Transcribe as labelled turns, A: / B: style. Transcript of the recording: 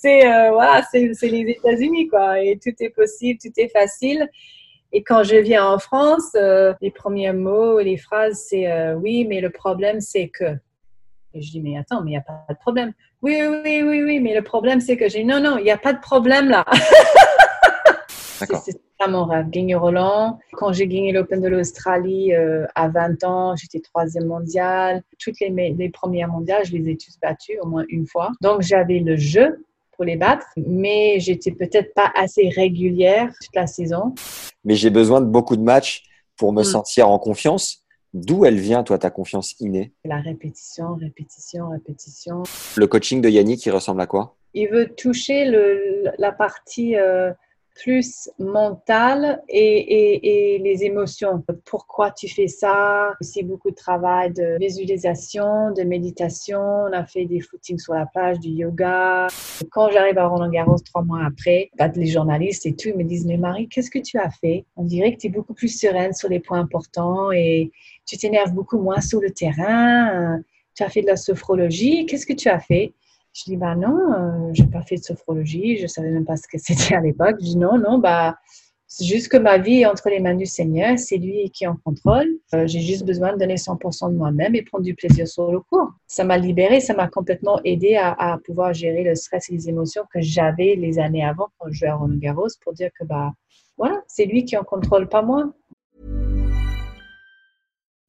A: C'est euh, voilà, c'est les États-Unis, quoi. Et tout est possible, tout est facile. Et quand je viens en France, euh, les premiers mots, les phrases, c'est euh, oui, mais le problème, c'est que. Et je dis, mais attends, mais il n'y a pas de problème. Oui, oui, oui, oui, mais le problème, c'est que j'ai non, non, il n'y a pas de problème là. C'est ça mon rêve, gagner Roland. Quand j'ai gagné l'Open de l'Australie euh, à 20 ans, j'étais troisième mondiale. Toutes les, les premières mondiales, je les ai tous battues au moins une fois. Donc j'avais le jeu pour les battre, mais j'étais peut-être pas assez régulière toute la saison.
B: Mais j'ai besoin de beaucoup de matchs pour me
A: Mm.
B: sentir en confiance. D'où elle vient, toi, ta confiance innée?
A: La répétition, répétition, répétition.
B: Le coaching de Yannick, il ressemble à quoi?
A: Il veut toucher le, la partie euh, plus mentale et, et, et les émotions. Pourquoi tu fais ça? Aussi beaucoup de travail de visualisation, de méditation. On a fait des footings sur la plage, du yoga. Quand j'arrive à Roland Garros trois mois après, bah, les journalistes et tout me disent Mais Marie, qu'est-ce que tu as fait? On dirait que tu es beaucoup plus sereine sur les points importants et tu t'énerves beaucoup moins sur le terrain. Tu as fait de la sophrologie. Qu'est-ce que tu as fait? Je dis, bah non, euh, j'ai pas fait de sophrologie, je savais même pas ce que c'était à l'époque. Je dis, non, non, bah, c'est juste que ma vie est entre les mains du Seigneur, c'est lui qui en contrôle. Euh, j'ai juste besoin de donner 100% de moi-même et prendre du plaisir sur le cours. Ça m'a libérée, ça m'a complètement aidé à, pouvoir gérer le stress et les émotions que j'avais les années avant quand je jouais à Roland Garros pour dire que, bah, voilà, c'est lui qui en contrôle, pas moi.